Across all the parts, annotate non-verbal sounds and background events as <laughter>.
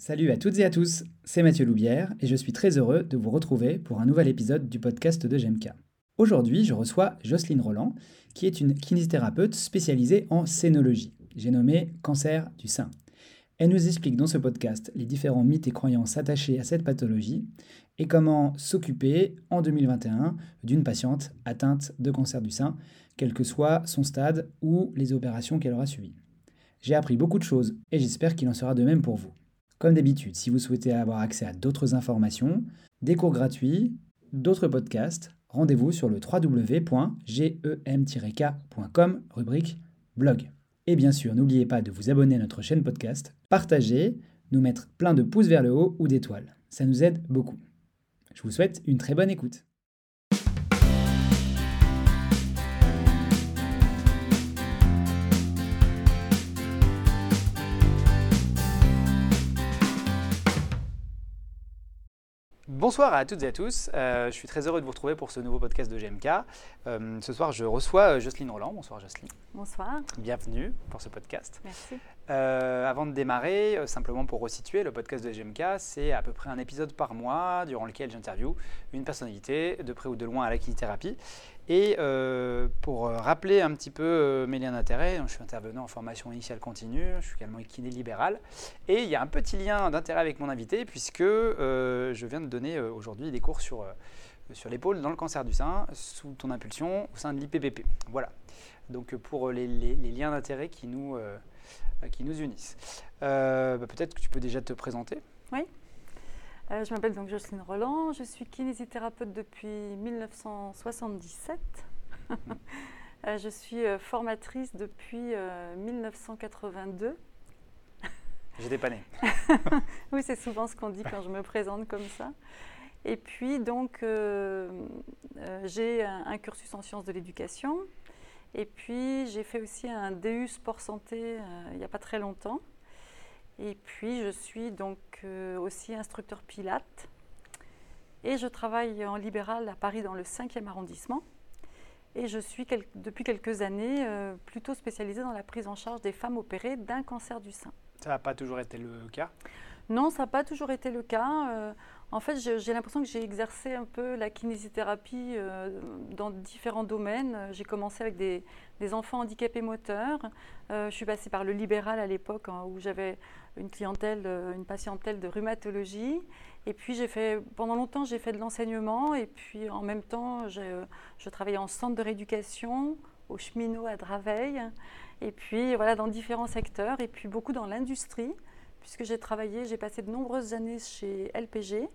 Salut à toutes et à tous, c'est Mathieu Loubière et je suis très heureux de vous retrouver pour un nouvel épisode du podcast de GMK. Aujourd'hui, je reçois Jocelyne Roland, qui est une kinésithérapeute spécialisée en scénologie. J'ai nommé cancer du sein. Elle nous explique dans ce podcast les différents mythes et croyances attachés à cette pathologie et comment s'occuper en 2021 d'une patiente atteinte de cancer du sein, quel que soit son stade ou les opérations qu'elle aura suivies. J'ai appris beaucoup de choses et j'espère qu'il en sera de même pour vous. Comme d'habitude, si vous souhaitez avoir accès à d'autres informations, des cours gratuits, d'autres podcasts, rendez-vous sur le www.gem-k.com, rubrique blog. Et bien sûr, n'oubliez pas de vous abonner à notre chaîne podcast, partager, nous mettre plein de pouces vers le haut ou d'étoiles. Ça nous aide beaucoup. Je vous souhaite une très bonne écoute. Bonsoir à toutes et à tous. Euh, je suis très heureux de vous retrouver pour ce nouveau podcast de GMK. Euh, ce soir, je reçois euh, Jocelyne Roland. Bonsoir Jocelyne. Bonsoir. Bienvenue pour ce podcast. Merci. avant de démarrer, simplement pour resituer, le podcast de GMK, c'est à peu près un épisode par mois durant lequel j'interviewe une personnalité de près ou de loin à la kinésithérapie. Et pour rappeler un petit peu mes liens d'intérêt, je suis intervenant en formation initiale continue, je suis également kiné libéral. Et il y a un petit lien d'intérêt avec mon invité puisque je viens de donner aujourd'hui des cours sur, sur l'épaule dans le cancer du sein, sous ton impulsion au sein de l'IPPP. Voilà. Donc pour les, liens d'intérêt qui, nous qui nous unissent. Bah, peut-être que tu peux déjà te présenter. Oui. Euh, je m'appelle donc Jocelyne Roland, je suis kinésithérapeute depuis 1977. <laughs> Euh, je suis euh, formatrice depuis 1982. J'étais pas née. oui, c'est souvent ce qu'on dit quand je me présente comme ça. Et puis donc, j'ai un, un, cursus en sciences de l'éducation. Et puis, j'ai fait aussi un DU sport santé il n'y a pas très longtemps. Et puis, je suis donc euh, aussi instructeur Pilate. Et je travaille en libéral à Paris dans le 5e arrondissement. Et je suis depuis quelques années euh, plutôt spécialisée dans la prise en charge des femmes opérées d'un cancer du sein. Ça n'a pas toujours été le cas? Non, ça n'a pas toujours été le cas. Euh, en fait, j'ai l'impression que j'ai exercé un peu la kinésithérapie euh, dans différents domaines. J'ai commencé avec des, enfants handicapés moteurs. Euh, je suis passée par le libéral à l'époque hein, où j'avais une clientèle, euh, une patientèle de rhumatologie. Et puis j'ai fait, pendant longtemps, j'ai fait de l'enseignement. Et puis en même temps, je travaillais en centre de rééducation, au cheminot à Draveil. Et puis voilà, dans différents secteurs. Et puis beaucoup dans l'industrie puisque j'ai travaillé, j'ai passé de nombreuses années chez LPG,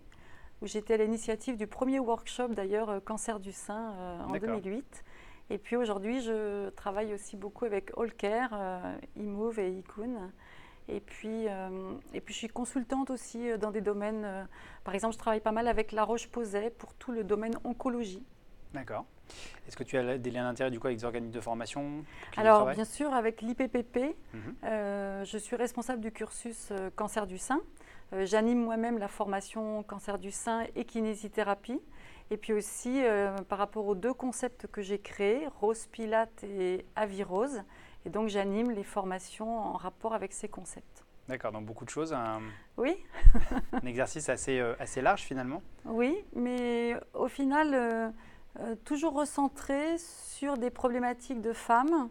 où j'étais à l'initiative du premier workshop d'ailleurs euh, cancer du sein euh, en 2008. Et puis aujourd'hui, je travaille aussi beaucoup avec Allcare, euh, eMove et Ikun. Et puis, et puis, je suis consultante aussi dans des domaines. par exemple, je travaille pas mal avec La Roche-Posay pour tout le domaine oncologie. D'accord. Est-ce que tu as des liens d'intérêt du coup avec des organismes de formation Alors bien sûr, avec l'IPPP, mhm. euh, je suis responsable du cursus euh, cancer du sein. Euh, j'anime moi-même la formation cancer du sein et kinésithérapie. Et puis aussi, par rapport aux deux concepts que j'ai créés, Rose Pilate et Avirose. Et donc j'anime les formations en rapport avec ces concepts. D'accord, donc beaucoup de choses. Un, oui. <laughs> un exercice assez, assez large finalement. Oui, mais au final euh, toujours recentré sur des problématiques de femmes,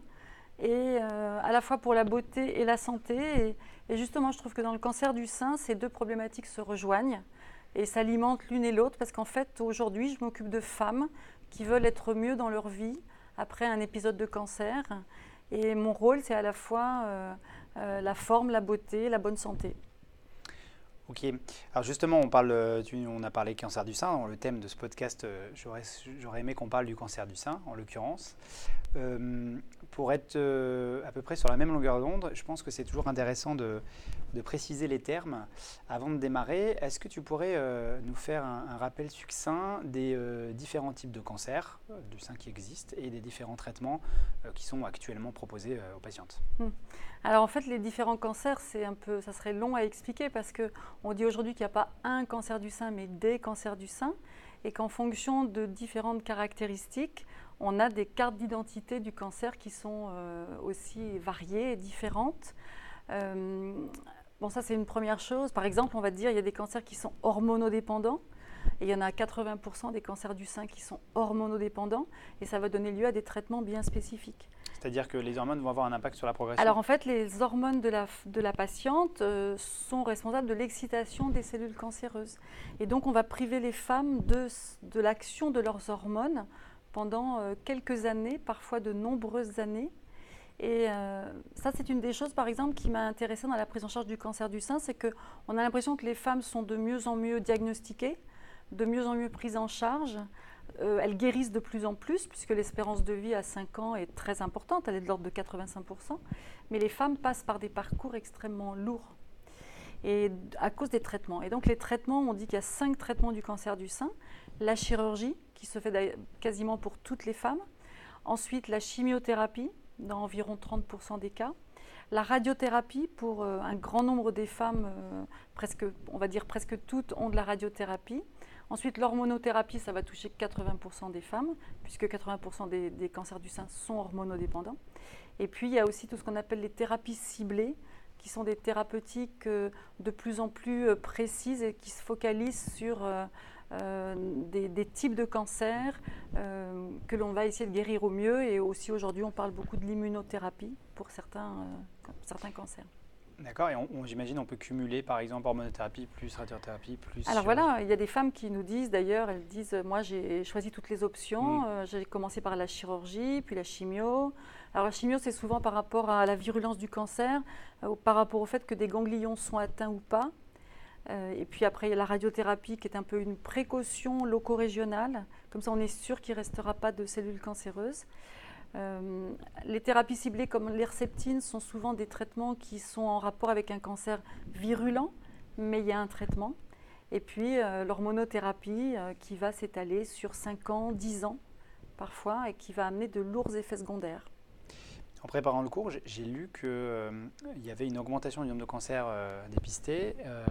et euh, à la fois pour la beauté et la santé. Et, justement, je trouve que dans le cancer du sein, ces deux problématiques se rejoignent et s'alimentent l'une et l'autre, parce qu'en fait, aujourd'hui, je m'occupe de femmes qui veulent être mieux dans leur vie après un épisode de cancer. Et mon rôle, c'est à la fois euh, la forme, la beauté, la bonne santé. Ok. Alors justement, on, parle, euh, on a parlé cancer du sein. le thème de ce podcast, euh, j'aurais aimé qu'on parle du cancer du sein, en l'occurrence. Euh, pour être à peu près sur la même longueur d'onde, je pense que c'est toujours intéressant de, préciser les termes. Avant de démarrer, est-ce que tu pourrais nous faire un, rappel succinct des différents types de cancers du sein qui existent et des différents traitements qui sont actuellement proposés aux patientes? Hmm. Alors en fait, les différents cancers, c'est un peu, ça serait long à expliquer parce que on dit aujourd'hui qu'il n'y a pas un cancer du sein, mais des cancers du sein, et qu'en fonction de différentes caractéristiques, on a des cartes d'identité du cancer qui sont euh, aussi variées et différentes. Euh, Bon, ça c'est une première chose. Par exemple, on va dire il y a des cancers qui sont hormonodépendants. Et il y en a 80% des cancers du sein qui sont hormonodépendants. Et ça va donner lieu à des traitements bien spécifiques. C'est-à-dire que les hormones vont avoir un impact sur la progression Alors en fait, les hormones de la, de la patiente euh, sont responsables de l'excitation des cellules cancéreuses. Et donc on va priver les femmes de, de l'action de leurs hormones pendant euh, quelques années, parfois de nombreuses années. Et euh, ça, c'est une des choses, par exemple, qui m'a intéressée dans la prise en charge du cancer du sein, c'est qu'on a l'impression que les femmes sont de mieux en mieux diagnostiquées, de mieux en mieux prises en charge. Euh, elles guérissent de plus en plus, puisque l'espérance de vie à 5 ans est très importante, elle est de l'ordre de 85%. Mais les femmes passent par des parcours extrêmement lourds et à cause des traitements. Et donc les traitements, on dit qu'il y a cinq traitements du cancer du sein. La chirurgie, qui se fait quasiment pour toutes les femmes. Ensuite, la chimiothérapie, dans environ 30% des cas. La radiothérapie, pour euh, un grand nombre des femmes, euh, presque, on va dire presque toutes, ont de la radiothérapie. Ensuite, l'hormonothérapie, ça va toucher 80% des femmes, puisque 80% des, cancers du sein sont hormonodépendants. Et puis, il y a aussi tout ce qu'on appelle les thérapies ciblées, qui sont des thérapeutiques euh, de plus en plus précises et qui se focalisent sur euh, des, types de cancers euh, que l'on va essayer de guérir au mieux. Et aussi aujourd'hui, on parle beaucoup de l'immunothérapie pour euh, certains cancers. D'accord, et on, j'imagine on peut cumuler par exemple hormonothérapie plus radiothérapie plus. Alors voilà, il y a des femmes qui nous disent d'ailleurs, elles disent moi j'ai choisi toutes les options, mm. j'ai commencé par la chirurgie, puis la chimio. Alors la chimio c'est souvent par rapport à la virulence du cancer, ou par rapport au fait que des ganglions sont atteints ou pas. Euh, et puis après, il y a la radiothérapie qui est un peu une précaution loco-régionale. Comme ça, on est sûr qu'il ne restera pas de cellules cancéreuses. Euh, les thérapies ciblées comme l'herceptine sont souvent des traitements qui sont en rapport avec un cancer virulent, mais il y a un traitement. Et puis euh, l'hormonothérapie qui va s'étaler sur 5 ans, 10 ans parfois, et qui va amener de lourds effets secondaires. En préparant le cours, j'ai lu qu'il euh, y avait une augmentation du nombre de cancers euh, dépistés. Euh,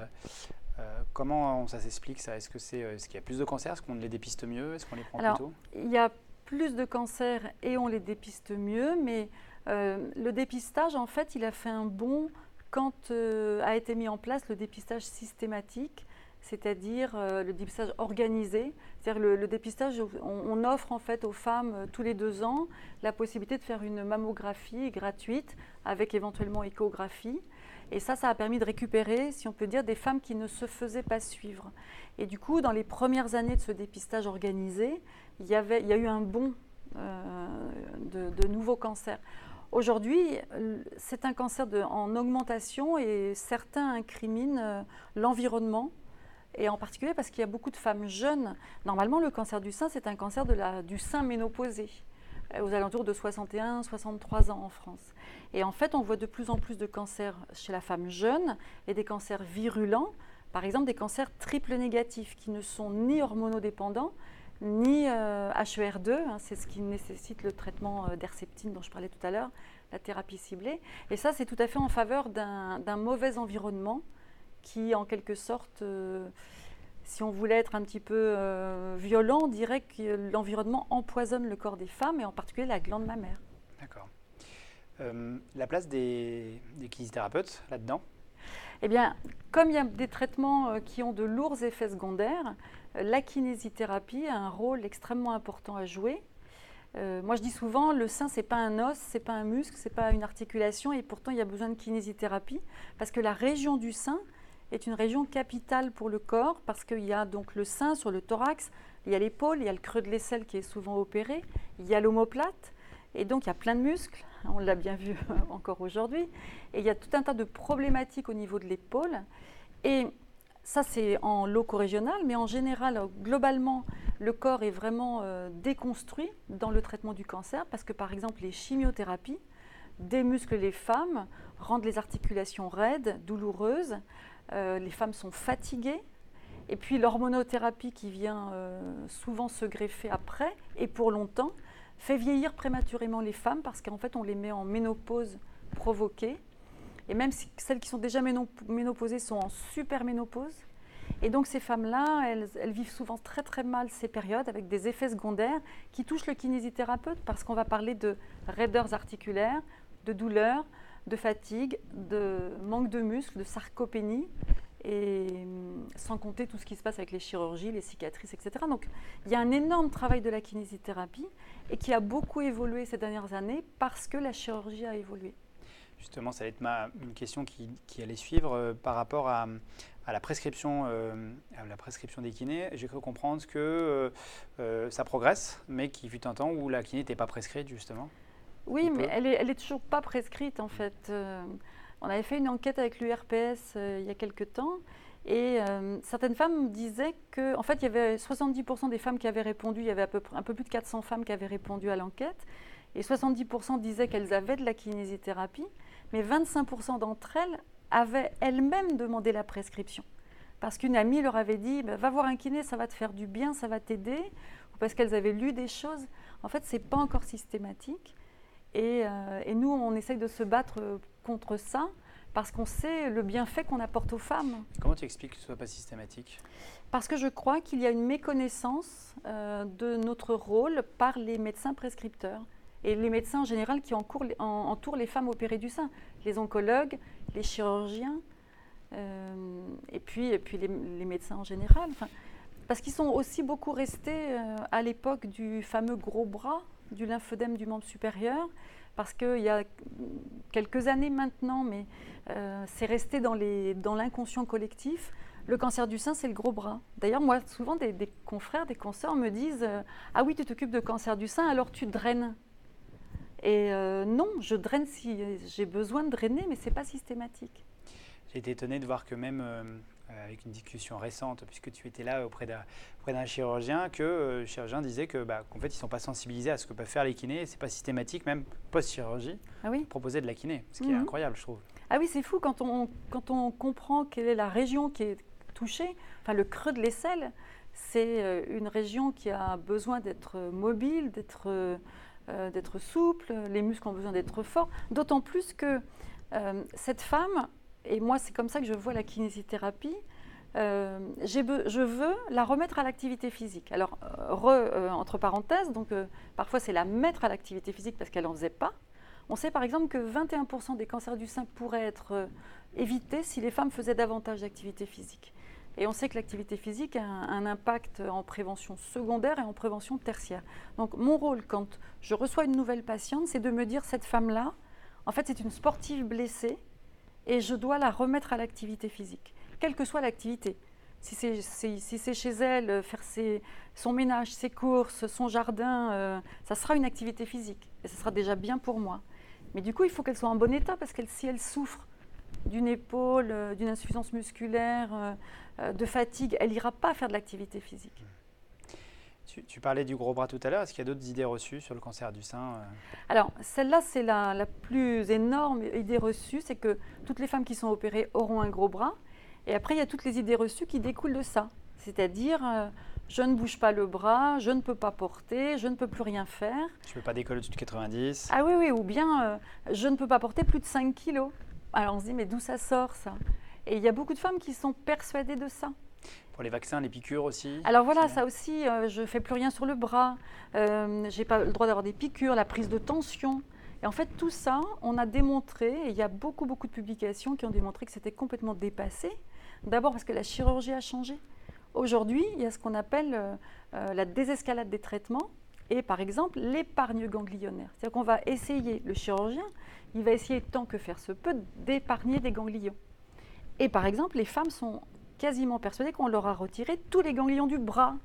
comment ça s'explique ça? Est-ce que c'est est qu'il y a plus de cancers? Est-ce qu'on les dépiste mieux? Est-ce qu'on les prend Alors, plus tôt? Il y a plus de cancers et on les dépiste mieux, mais le dépistage, en fait, il a fait un bond quand a été mis en place le dépistage systématique c'est-à-dire euh, le dépistage organisé. C'est-à-dire le, dépistage, on, offre en fait aux femmes euh, tous les deux ans la possibilité de faire une mammographie gratuite avec éventuellement échographie. Et ça, ça a permis de récupérer, si on peut dire, des femmes qui ne se faisaient pas suivre. Et du coup, dans les premières années de ce dépistage organisé, il y, avait, il y a eu un bond euh, de, nouveaux cancers. Aujourd'hui, c'est un cancer en augmentation et certains incriminent l'environnement et en particulier parce qu'il y a beaucoup de femmes jeunes. Normalement, le cancer du sein, c'est un cancer de la, du sein ménopausé, euh, aux alentours de 61-63 ans en France. Et en fait, on voit de plus en plus de cancers chez la femme jeune et des cancers virulents, par exemple des cancers triple négatifs qui ne sont ni hormonodépendants, ni HER2, euh, hein, c'est ce qui nécessite le traitement euh, d'herceptine dont je parlais tout à l'heure, la thérapie ciblée. Et ça, c'est tout à fait en faveur d'un mauvais environnement qui, en quelque sorte, euh, si on voulait être un petit peu violent, on dirait que l'environnement empoisonne le corps des femmes et en particulier la glande mammaire. D'accord. La place des, des kinésithérapeutes là-dedans Eh bien, comme il y a des traitements qui ont de lourds effets secondaires, la kinésithérapie a un rôle extrêmement important à jouer. moi, je dis souvent, le sein, c'est pas un os, c'est pas un muscle, c'est pas une articulation, et pourtant, il y a besoin de kinésithérapie parce que la région du sein, est une région capitale pour le corps parce qu'il y a donc le sein sur le thorax, il y a l'épaule, il y a le creux de l'aisselle qui est souvent opéré, il y a l'omoplate, et donc il y a plein de muscles, on l'a bien vu <laughs> encore aujourd'hui, et il y a tout un tas de problématiques au niveau de l'épaule. Et ça, c'est en loco-régional, mais en général, globalement, le corps est vraiment euh, déconstruit dans le traitement du cancer parce que, par exemple, les chimiothérapies démusclent les femmes, rendent les articulations raides, douloureuses, euh, les femmes sont fatiguées. Et puis l'hormonothérapie qui vient euh, souvent se greffer après et pour longtemps fait vieillir prématurément les femmes parce qu'en fait on les met en ménopause provoquée. Et même si celles qui sont déjà ménopausées sont en superménopause. Et donc ces femmes-là, elles, elles, vivent souvent très très mal ces périodes avec des effets secondaires qui touchent le kinésithérapeute parce qu'on va parler de raideurs articulaires, de douleurs, de fatigue, de manque de muscles, de sarcopénie, et hum, sans compter tout ce qui se passe avec les chirurgies, les cicatrices, etc. Donc il y a un énorme travail de la kinésithérapie et qui a beaucoup évolué ces dernières années parce que la chirurgie a évolué. Justement, ça va être ma, une question qui, allait suivre euh, par rapport à, la, prescription, euh, à la prescription des kinés. J'ai cru comprendre que euh, ça progresse, mais qu'il fut un temps où la kiné n'était pas prescrite, justement. Oui, mais elle n'est elle est toujours pas prescrite, en fait. On avait fait une enquête avec l'URPS euh, il y a quelques temps et euh, certaines femmes disaient que, en fait, il y avait 70% des femmes qui avaient répondu, il y avait un peu plus de 400 femmes qui avaient répondu à l'enquête, et 70% disaient qu'elles avaient de la kinésithérapie, mais 25% d'entre elles avaient elles-mêmes demandé la prescription. Parce qu'une amie leur avait dit, bah, va voir un kiné, ça va te faire du bien, ça va t'aider, ou parce qu'elles avaient lu des choses. En fait, ce n'est pas encore systématique. Euh, et, nous, on essaye de se battre contre ça parce qu'on sait le bienfait qu'on apporte aux femmes. Comment tu expliques que ce ne soit pas systématique? Parce que je crois qu'il y a une méconnaissance euh, de notre rôle par les médecins prescripteurs et les médecins en général qui entourent les femmes opérées du sein, les oncologues, les chirurgiens, euh, et puis, et puis les, médecins en général. parce qu'ils sont aussi beaucoup restés euh, à l'époque du fameux gros bras, du lymphodème du membre supérieur, parce qu'il y a quelques années maintenant, mais euh, c'est resté dans l'inconscient collectif. Le cancer du sein, c'est le gros bras. D'ailleurs, moi, souvent, des, confrères, des consoeurs me disent euh, Ah oui, tu t'occupes de cancer du sein, alors tu draines. Et euh, non, je draine si j'ai besoin de drainer, mais ce n'est pas systématique. J'ai été étonné de voir que même avec une discussion récente, puisque tu étais là auprès d'un chirurgien, que euh, le chirurgien disait que, bah, qu'en fait, ils ne sont pas sensibilisés à ce que peuvent faire les kinés, c'est pas systématique, même post-chirurgie, ah oui. proposer de la kiné, ce qui est mhm. incroyable, je trouve. Ah oui, c'est fou quand on, quand on comprend quelle est la région qui est touchée, enfin le creux de l'aisselle, c'est euh, une région qui a besoin d'être mobile, d'être d'être souple, les muscles ont besoin d'être forts, d'autant plus que cette femme, et moi, c'est comme ça que je vois la kinésithérapie. Euh, je veux la remettre à l'activité physique. Alors, euh, euh, entre parenthèses, donc parfois c'est la mettre à l'activité physique parce qu'elle n'en faisait pas. On sait par exemple que 21% des cancers du sein pourraient être évités si les femmes faisaient davantage d'activité physique. Et on sait que l'activité physique a un, impact en prévention secondaire et en prévention tertiaire. Donc mon rôle quand je reçois une nouvelle patiente, c'est de me dire cette femme-là, en fait c'est une sportive blessée et je dois la remettre à l'activité physique, quelle que soit l'activité. Si c'est chez elle, euh, faire son ménage, ses courses, son jardin, euh, ça sera une activité physique et ça sera déjà bien pour moi. Mais du coup, il faut qu'elle soit en bon état parce que si elle souffre d'une épaule, euh, d'une insuffisance musculaire, de fatigue, elle n'ira pas faire de l'activité physique. Tu, parlais du gros bras tout à l'heure. Est-ce qu'il y a d'autres idées reçues sur le cancer du sein euh? Alors, celle-là, c'est la, plus énorme idée reçue, c'est que toutes les femmes qui sont opérées auront un gros bras. Et après, il y a toutes les idées reçues qui découlent de ça. C'est-à-dire, euh, je ne bouge pas le bras, je ne peux pas porter, je ne peux plus rien faire. Je ne peux pas décoller au-dessus de 90. Ah oui, oui, ou bien euh, je ne peux pas porter plus de 5 kilos. Alors on se dit, mais d'où ça sort ça? Et il y a beaucoup de femmes qui sont persuadées de ça. Pour les vaccins, les piqûres aussi Alors voilà, ça aussi, euh, je ne fais plus rien sur le bras, euh, je n'ai pas le droit d'avoir des piqûres, la prise de tension. Et en fait, tout ça, on a démontré, et il y a beaucoup, beaucoup de publications qui ont démontré que c'était complètement dépassé. D'abord parce que la chirurgie a changé. Aujourd'hui, il y a ce qu'on appelle euh, la désescalade des traitements et par exemple l'épargne ganglionnaire. C'est-à-dire qu'on va essayer, le chirurgien, il va essayer tant que faire se peut d'épargner des ganglions. Et par exemple, les femmes sont quasiment persuadés qu'on leur a retiré tous les ganglions du bras.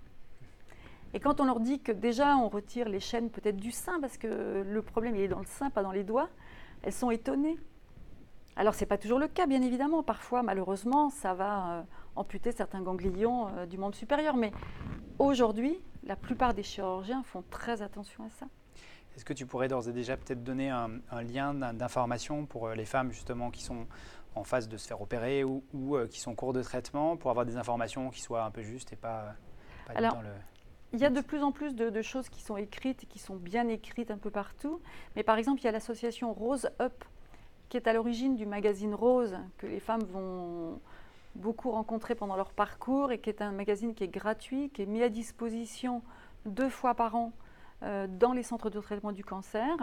Et quand on leur dit que déjà on retire les chaînes peut-être du sein, parce que le problème il est dans le sein, pas dans les doigts, elles sont étonnées. Alors ce n'est pas toujours le cas, bien évidemment. Parfois, malheureusement, ça va euh, amputer certains ganglions euh, du membre supérieur. Mais aujourd'hui, la plupart des chirurgiens font très attention à ça. Est-ce que tu pourrais d'ores et déjà peut-être donner un, un lien d'information pour euh, les femmes justement qui sont en phase de se faire opérer ou, euh, qui sont en cours de traitement pour avoir des informations qui soient un peu justes et pas, Alors, dans le... Il y a de plus en plus de, choses qui sont écrites qui sont bien écrites un peu partout. Mais par exemple, il y a l'association Rose Up qui est à l'origine du magazine Rose que les femmes vont beaucoup rencontrer pendant leur parcours et qui est un magazine qui est gratuit, qui est mis à disposition deux fois par an dans les centres de traitement du cancer.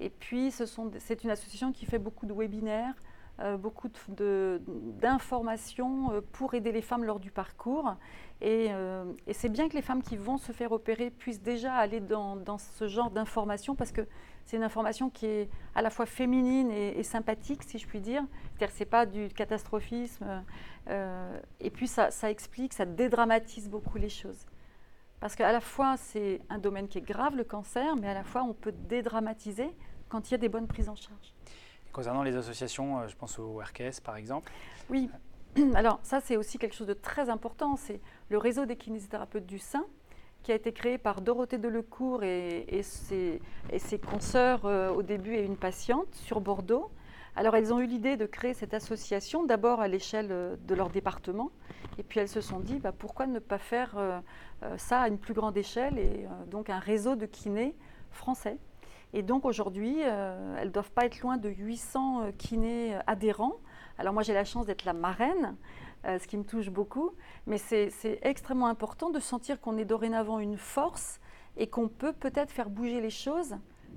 Et puis, c'est une association qui fait beaucoup de webinaires, euh, beaucoup d'informations euh, pour aider les femmes lors du parcours. Euh, et, c'est bien que les femmes qui vont se faire opérer puissent déjà aller dans, ce genre d'informations parce que c'est une information qui est à la fois féminine et, sympathique, si je puis dire. C'est-à-dire pas du catastrophisme. et puis ça, ça explique, ça dédramatise beaucoup les choses. Parce qu'à la fois, c'est un domaine qui est grave, le cancer, mais à la fois, on peut dédramatiser quand il y a des bonnes prises en charge. Concernant les associations, euh, je pense au RKS par exemple. Oui, <clears throat> alors ça c'est aussi quelque chose de très important, c'est le réseau des kinésithérapeutes du sein qui a été créé par Dorothée Delecourt et, ses, et consoeurs euh, au début et une patiente sur Bordeaux. Alors elles ont eu l'idée de créer cette association d'abord à l'échelle euh, de leur département et puis elles se sont dit bah, pourquoi ne pas faire ça à une plus grande échelle et donc un réseau de kinés français. Et donc aujourd'hui, euh, elles ne doivent pas être loin de 800 euh, kinés euh, adhérents. Alors moi j'ai la chance d'être la marraine, ce qui me touche beaucoup, mais c'est extrêmement important de sentir qu'on est dorénavant une force et qu'on peut peut-être faire bouger les choses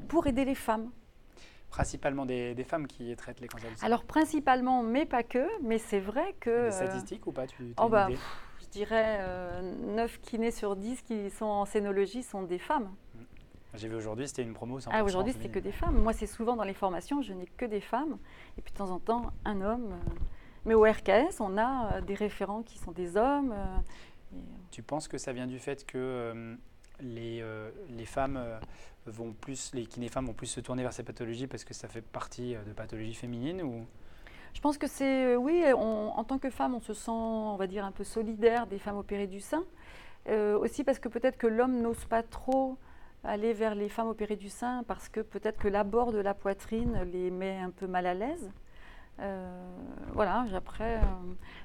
pour aider les femmes. Principalement des, femmes qui traitent les cancers Alors principalement, mais pas que, mais c'est vrai que... Des statistiques ou pas? Tu, oh bah, Je dirais 9 kinés sur 10 qui sont en scénologie sont des femmes. J'ai vu aujourd'hui, c'était une promo Ah, aujourd'hui, c'était que des femmes. Moi, c'est souvent dans les formations, je n'ai que des femmes. Et puis, de temps en temps, un homme. Euh. Mais au RKS, on a euh, des référents qui sont des hommes. Euh, tu penses que ça vient du fait que les, les femmes vont plus, les kinés-femmes vont plus se tourner vers ces pathologies parce que ça fait partie de pathologies féminines ou? Je pense que c'est, oui, en tant que femme, on se sent, on va dire, un peu solidaire des femmes opérées du sein. aussi parce que peut-être que l'homme n'ose pas trop aller vers les femmes opérées du sein parce que peut-être que l'abord de la poitrine les met un peu mal à l'aise. Euh, voilà, après, euh,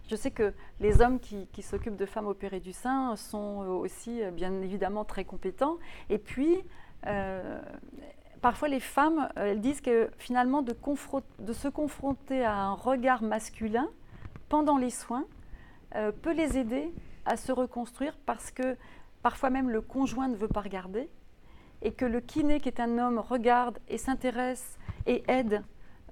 je sais que les hommes qui, s'occupent de femmes opérées du sein sont aussi bien évidemment très compétents. Et puis, euh, parfois les femmes, elles disent que finalement de, se confronter à un regard masculin pendant les soins peut les aider à se reconstruire parce que parfois même le conjoint ne veut pas regarder et que le kiné, qui est un homme, regarde et s'intéresse et aide,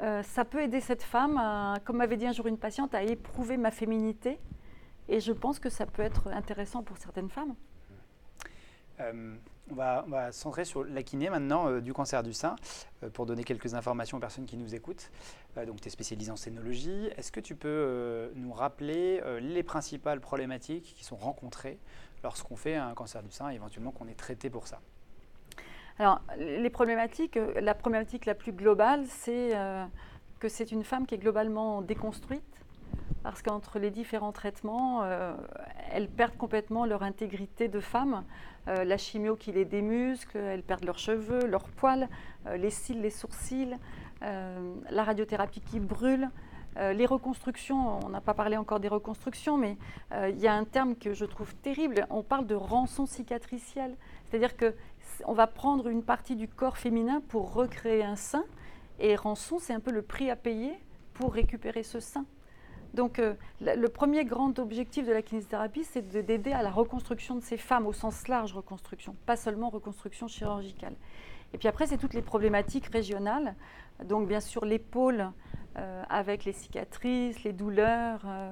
euh, ça peut aider cette femme, comme m'avait dit un jour une patiente, à éprouver ma féminité. Et je pense que ça peut être intéressant pour certaines femmes. Euh, on, va, on, centrer sur la kiné maintenant euh, du cancer du sein pour donner quelques informations aux personnes qui nous écoutent. donc, tu es spécialisée en scénologie. Est-ce que tu peux nous rappeler les principales problématiques qui sont rencontrées lorsqu'on fait un cancer du sein et éventuellement qu'on est traité pour ça? Alors, les problématiques, euh, la problématique la plus globale, c'est euh, que c'est une femme qui est globalement déconstruite, parce qu'entre les différents traitements, euh, elles perdent complètement leur intégrité de femme. la chimio qui les démuscle, elles perdent leurs cheveux, leurs poils, les cils, les sourcils, la radiothérapie qui brûle. Les reconstructions, on n'a pas parlé encore des reconstructions, mais il y a un terme que je trouve terrible, on parle de rançon cicatricielle. C'est-à-dire que on va prendre une partie du corps féminin pour recréer un sein, et rançon, c'est un peu le prix à payer pour récupérer ce sein. Donc euh, le premier grand objectif de la kinésithérapie, c'est d'aider à la reconstruction de ces femmes, au sens large reconstruction, pas seulement reconstruction chirurgicale. Et puis après, c'est toutes les problématiques régionales. Donc bien sûr l'épaule, euh, avec les cicatrices, les douleurs, euh,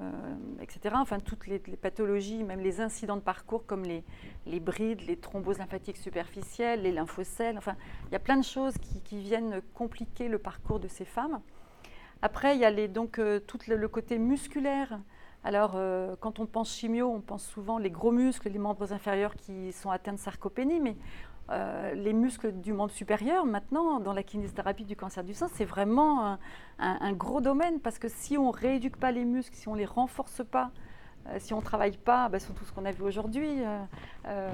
etc. Enfin, toutes les, pathologies, même les incidents de parcours comme les, les, brides, les thromboses lymphatiques superficielles, les lymphocèles. Enfin, il y a plein de choses qui, viennent compliquer le parcours de ces femmes. Après, il y a donc euh, tout le, côté musculaire. Alors, quand on pense chimio, on pense souvent les gros muscles, les membres inférieurs qui sont atteints de sarcopénie, mais euh, les muscles du membre supérieur, maintenant, dans la kinésithérapie du cancer du sein, c'est vraiment un, gros domaine parce que si on ne rééduque pas les muscles, si on ne les renforce pas, euh, si on ne travaille pas bah, sur tout ce qu'on a vu aujourd'hui, euh,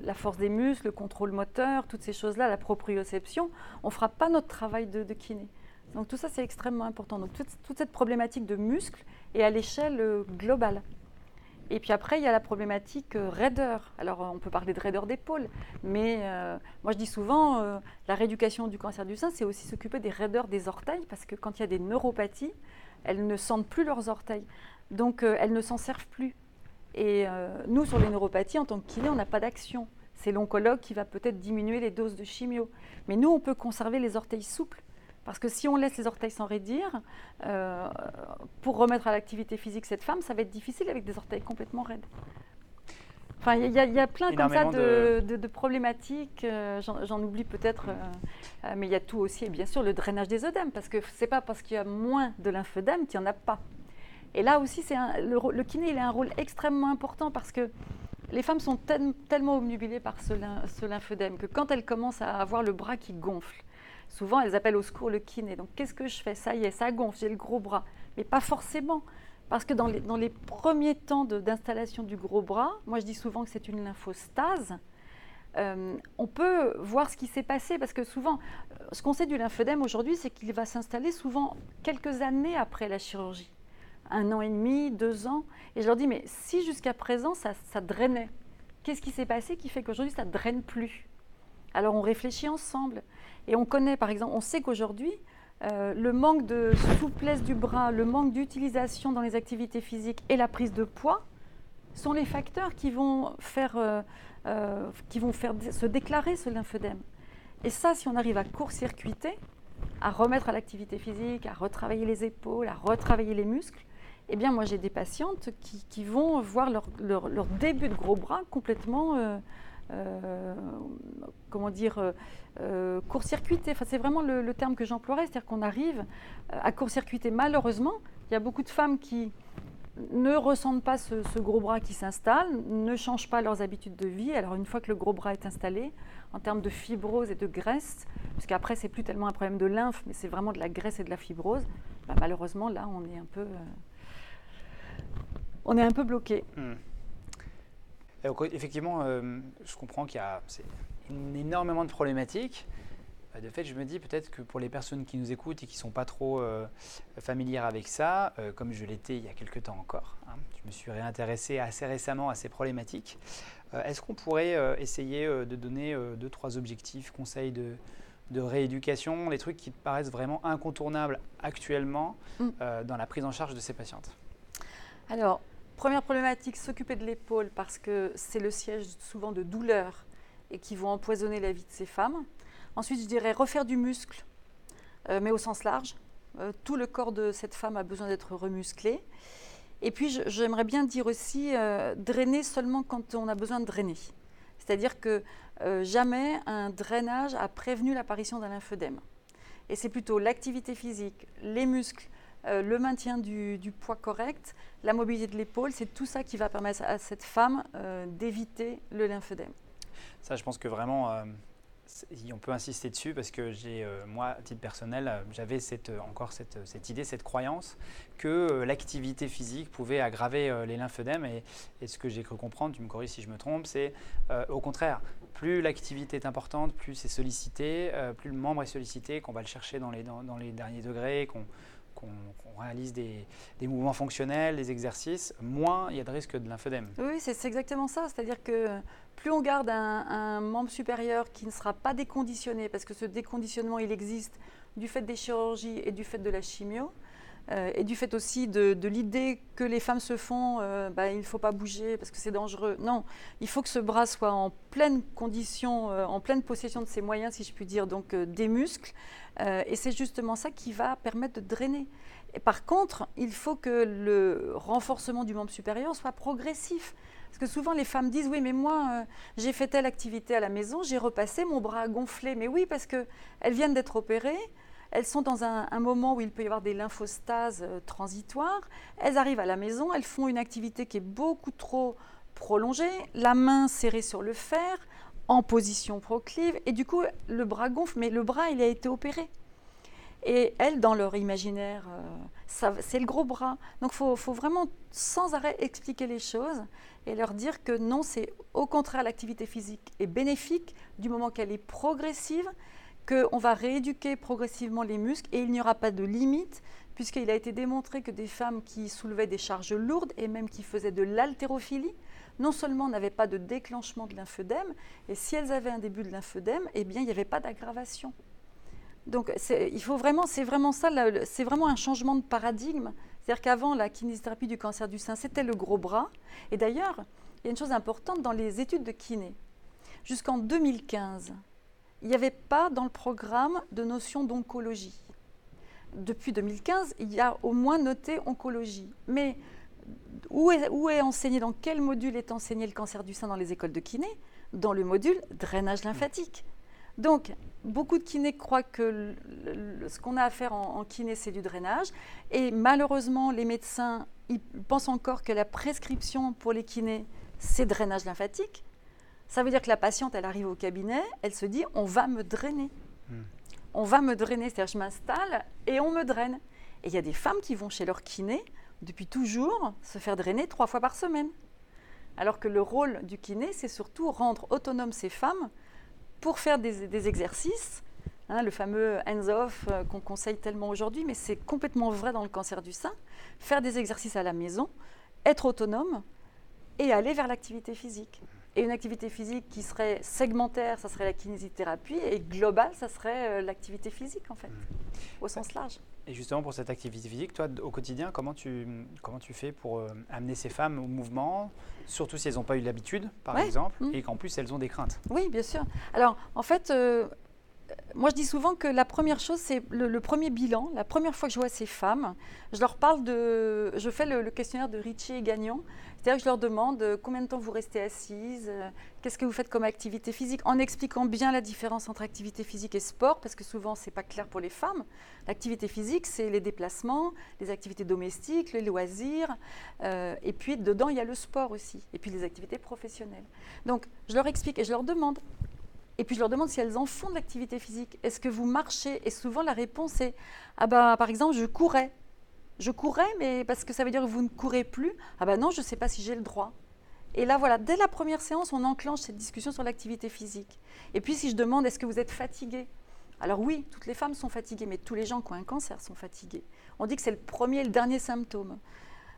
la force des muscles, le contrôle moteur, toutes ces choses-là, la proprioception, on ne fera pas notre travail de, kiné. Donc tout ça, c'est extrêmement important. Donc toute cette problématique de muscles est à l'échelle globale. Et puis après, il y a la problématique euh, raideur. Alors, on peut parler de raideur d'épaule, mais euh, moi je dis souvent, euh, la rééducation du cancer du sein, c'est aussi s'occuper des raideurs des orteils, parce que quand il y a des neuropathies, elles ne sentent plus leurs orteils. Donc, elles ne s'en servent plus. Et nous, sur les neuropathies, en tant que kiné, on n'a pas d'action. C'est l'oncologue qui va peut-être diminuer les doses de chimio. Mais nous, on peut conserver les orteils souples. Parce que si on laisse les orteils s'enraidir, euh, pour remettre à l'activité physique cette femme, ça va être difficile avec des orteils complètement raides. Enfin, il y, a plein comme ça de, problématiques. Euh, j'en oublie peut-être, euh, mais il y a tout aussi, et bien sûr, le drainage des œdèmes, parce que c'est pas parce qu'il y a moins de lymphodème qu'il n'y en a pas. Et là aussi, le, le, kiné, il a un rôle extrêmement important parce que les femmes sont tellement obnubilées par ce, ce lymphodème que quand elles commencent à avoir le bras qui gonfle, souvent elles appellent au secours le kiné. Donc qu'est-ce que je fais? Ça y est, ça gonfle, j'ai le gros bras. Mais pas forcément. Parce que dans les, premiers temps d'installation du gros bras, moi je dis souvent que c'est une lymphostase, euh, on peut voir ce qui s'est passé parce que souvent, ce qu'on sait du lymphodème aujourd'hui, c'est qu'il va s'installer souvent quelques années après la chirurgie un an et demi, deux ans. Et je leur dis, mais si jusqu'à présent ça, drainait, qu'est-ce qui s'est passé qui fait qu'aujourd'hui ça ne draine plus? Alors on réfléchit ensemble. Et on connaît, par exemple, on sait qu'aujourd'hui, euh, le manque de souplesse du bras, le manque d'utilisation dans les activités physiques et la prise de poids sont les facteurs qui vont faire, euh, euh, qui vont faire se déclarer ce lymphœdème. Et ça, si on arrive à court-circuiter, à remettre à l'activité physique, à retravailler les épaules, à retravailler les muscles, eh bien, moi, j'ai des patientes qui, vont voir leur, début de gros bras complètement, euh, euh, comment dire, euh, court-circuité. Enfin, c'est vraiment le, terme que j'emploierais, c'est-à-dire qu'on arrive à court-circuiter. Malheureusement, il y a beaucoup de femmes qui ne ressentent pas ce, gros bras qui s'installe, ne changent pas leurs habitudes de vie. Alors, une fois que le gros bras est installé, en termes de fibrose et de graisse, parce qu'après, c'est plus tellement un problème de lymphe, mais c'est vraiment de la graisse et de la fibrose, bah, malheureusement, là, on est un peu on est un peu bloqué. Hmm. Effectivement, euh, je comprends qu'il y a énormément de problématiques. Euh, de fait, je me dis peut-être que pour les personnes qui nous écoutent et qui ne sont pas trop euh, familières avec ça, comme je l'étais il y a quelques temps encore, hein, je me suis réintéressé assez récemment à ces problématiques. Est-ce qu'on pourrait essayer de donner deux, trois objectifs, conseils de, de rééducation, les trucs qui paraissent vraiment incontournables actuellement hmm. dans la prise en charge de ces patientes? Alors, Première problématique, s'occuper de l'épaule parce que c'est le siège souvent de douleurs et qui vont empoisonner la vie de ces femmes. Ensuite, je dirais refaire du muscle, euh, mais au sens large. Euh, tout le corps de cette femme a besoin d'être remusclé. Et puis, j'aimerais bien dire aussi euh, drainer seulement quand on a besoin de drainer. C'est-à-dire que jamais un drainage a prévenu l'apparition d'un lymphœdème. Et c'est plutôt l'activité physique, les muscles, euh, le maintien du, poids correct, la mobilité de l'épaule, c'est tout ça qui va permettre à cette femme euh, d'éviter le lymphœdème. Ça, je pense que vraiment, euh, on peut insister dessus parce que j'ai, moi, à titre personnel, j'avais cette, encore cette, idée, cette croyance que l'activité physique pouvait aggraver les lymphœdèmes. Et, ce que j'ai cru comprendre, tu me corriges si je me trompe, c'est au contraire, plus l'activité est importante, plus c'est sollicité, plus le membre est sollicité, qu'on va le chercher dans les, dans les derniers degrés, qu'on qu'on réalise des, mouvements fonctionnels, des exercices, moins il y a de risque de lymphœdème. Oui, c'est exactement ça. C'est-à-dire que plus on garde un, membre supérieur qui ne sera pas déconditionné, parce que ce déconditionnement, il existe du fait des chirurgies et du fait de la chimio, euh, et du fait aussi de, l'idée que les femmes se font, euh, bah, il ne faut pas bouger parce que c'est dangereux. Non, il faut que ce bras soit en pleine condition, euh, en pleine possession de ses moyens, si je puis dire, donc des muscles. et c'est justement ça qui va permettre de drainer. Et par contre, il faut que le renforcement du membre supérieur soit progressif. Parce que souvent les femmes disent oui mais moi j'ai fait telle activité à la maison, j'ai repassé, mon bras gonflé. Mais oui parce qu'elles viennent d'être opérées, elles sont dans un, moment où il peut y avoir des lymphostases euh, transitoires. Elles arrivent à la maison, elles font une activité qui est beaucoup trop prolongée, la main serrée sur le fer, en position proclive, et du coup le bras gonfle, mais le bras il a été opéré. Et elles, dans leur imaginaire, euh, c'est le gros bras. Donc il faut, vraiment sans arrêt expliquer les choses et leur dire que non, c'est au contraire l'activité physique est bénéfique du moment qu'elle est progressive qu'on va rééduquer progressivement les muscles et il n'y aura pas de limite, puisqu'il a été démontré que des femmes qui soulevaient des charges lourdes et même qui faisaient de l'haltérophilie, non seulement n'avaient pas de déclenchement de lymphœdème, et si elles avaient un début de lymphœdème, eh bien, il n'y avait pas d'aggravation. Donc, il faut vraiment, c'est vraiment ça, c'est vraiment un changement de paradigme. C'est-à-dire qu'avant, la kinésithérapie du cancer du sein, c'était le gros bras. Et d'ailleurs, il y a une chose importante dans les études de kiné. jusqu'en 2015, il n'y avait pas dans le programme de notion d'oncologie. Depuis 2015, il y a au moins noté oncologie. Mais où est, enseigné, dans quel module est enseigné le cancer du sein dans les écoles de kiné? Dans le module drainage lymphatique. Donc, beaucoup de kinés croient que ce qu'on a à faire en, kiné, c'est du drainage. Et malheureusement, les médecins pensent encore que la prescription pour les kinés, c'est drainage lymphatique. Ça veut dire que la patiente, elle arrive au cabinet, elle se dit on va me drainer. Hmm. On va me drainer, c'est-à-dire je m'installe et on me draine. Et il y a des femmes qui vont chez leur kiné depuis toujours se faire drainer trois fois par semaine. Alors que le rôle du kiné, c'est surtout rendre autonomes ces femmes pour faire des, exercices, hein, le fameux hands-off euh, qu'on conseille tellement aujourd'hui, mais c'est complètement vrai dans le cancer du sein, faire des exercices à la maison, être autonome et aller vers l'activité physique. Et une activité physique qui serait segmentaire, ça serait la kinésithérapie, et globale, ça serait euh, l'activité physique, en fait, mmh. au sens large. Et justement, pour cette activité physique, toi, au quotidien, comment tu, comment tu fais pour euh, amener ces femmes au mouvement, surtout si elles n'ont pas eu l'habitude, par exemple, mmh. et qu'en plus, elles ont des craintes? Oui, bien sûr. Alors, en fait, euh, moi, je dis souvent que la première chose, c'est le, premier bilan. La première fois que je vois ces femmes, je leur parle de. Je fais le, questionnaire de Richie et Gagnon. C'est-à-dire que je leur demande euh, combien de temps vous restez assise, euh, qu'est-ce que vous faites comme activité physique, en expliquant bien la différence entre activité physique et sport, parce que souvent, ce n'est pas clair pour les femmes. L'activité physique, c'est les déplacements, les activités domestiques, les loisirs. Euh, et puis, dedans, il y a le sport aussi. Et puis, les activités professionnelles. Donc, je leur explique et je leur demande et puis je leur demande si elles en font de l'activité physique. Est-ce que vous marchez? Et souvent la réponse est ah bah par exemple je courais. Je courais, mais parce que ça veut dire que vous ne courez plus. Ah bah non, je ne sais pas si j'ai le droit. Et là voilà, dès la première séance, on enclenche cette discussion sur l'activité physique. Et puis si je demande est-ce que vous êtes fatigué? Alors oui, toutes les femmes sont fatiguées, mais tous les gens qui ont un cancer sont fatigués. On dit que c'est le premier et le dernier symptôme.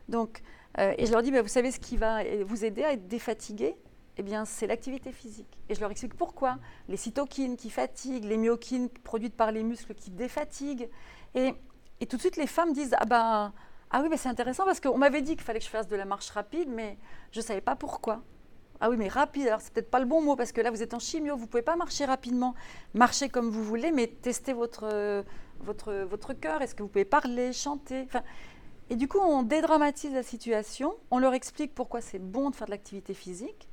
Donc, euh, et je leur dis, bah, vous savez ce qui va vous aider à être défatigué eh bien, c'est l'activité physique. Et je leur explique pourquoi. Les cytokines qui fatiguent, les myokines produites par les muscles qui défatiguent. Et, tout de suite, les femmes disent Ah, ben, ah oui, mais c'est intéressant parce qu'on m'avait dit qu'il fallait que je fasse de la marche rapide, mais je ne savais pas pourquoi. Ah oui, mais rapide, alors c'est peut-être pas le bon mot parce que là, vous êtes en chimio, vous ne pouvez pas marcher rapidement. Marchez comme vous voulez, mais testez votre, votre, votre cœur. Est-ce que vous pouvez parler, chanter? Enfin, Et du coup, on dédramatise la situation, on leur explique pourquoi c'est bon de faire de l'activité physique.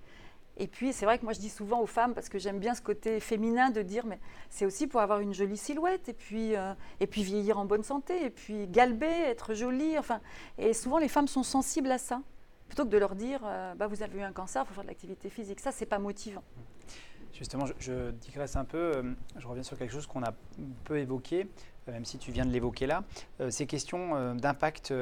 Et puis, c'est vrai que moi, je dis souvent aux femmes, parce que j'aime bien ce côté féminin de dire, mais c'est aussi pour avoir une jolie silhouette, et puis, euh, et puis vieillir en bonne santé, et puis galber, être jolie. Enfin, et souvent, les femmes sont sensibles à ça, plutôt que de leur dire, euh, bah, vous avez eu un cancer, il faut faire de l'activité physique. Ça, c'est pas motivant. Justement, je, digresse un peu, euh, je reviens sur quelque chose qu'on a peu évoqué, même si tu viens de l'évoquer là, ces questions d'impact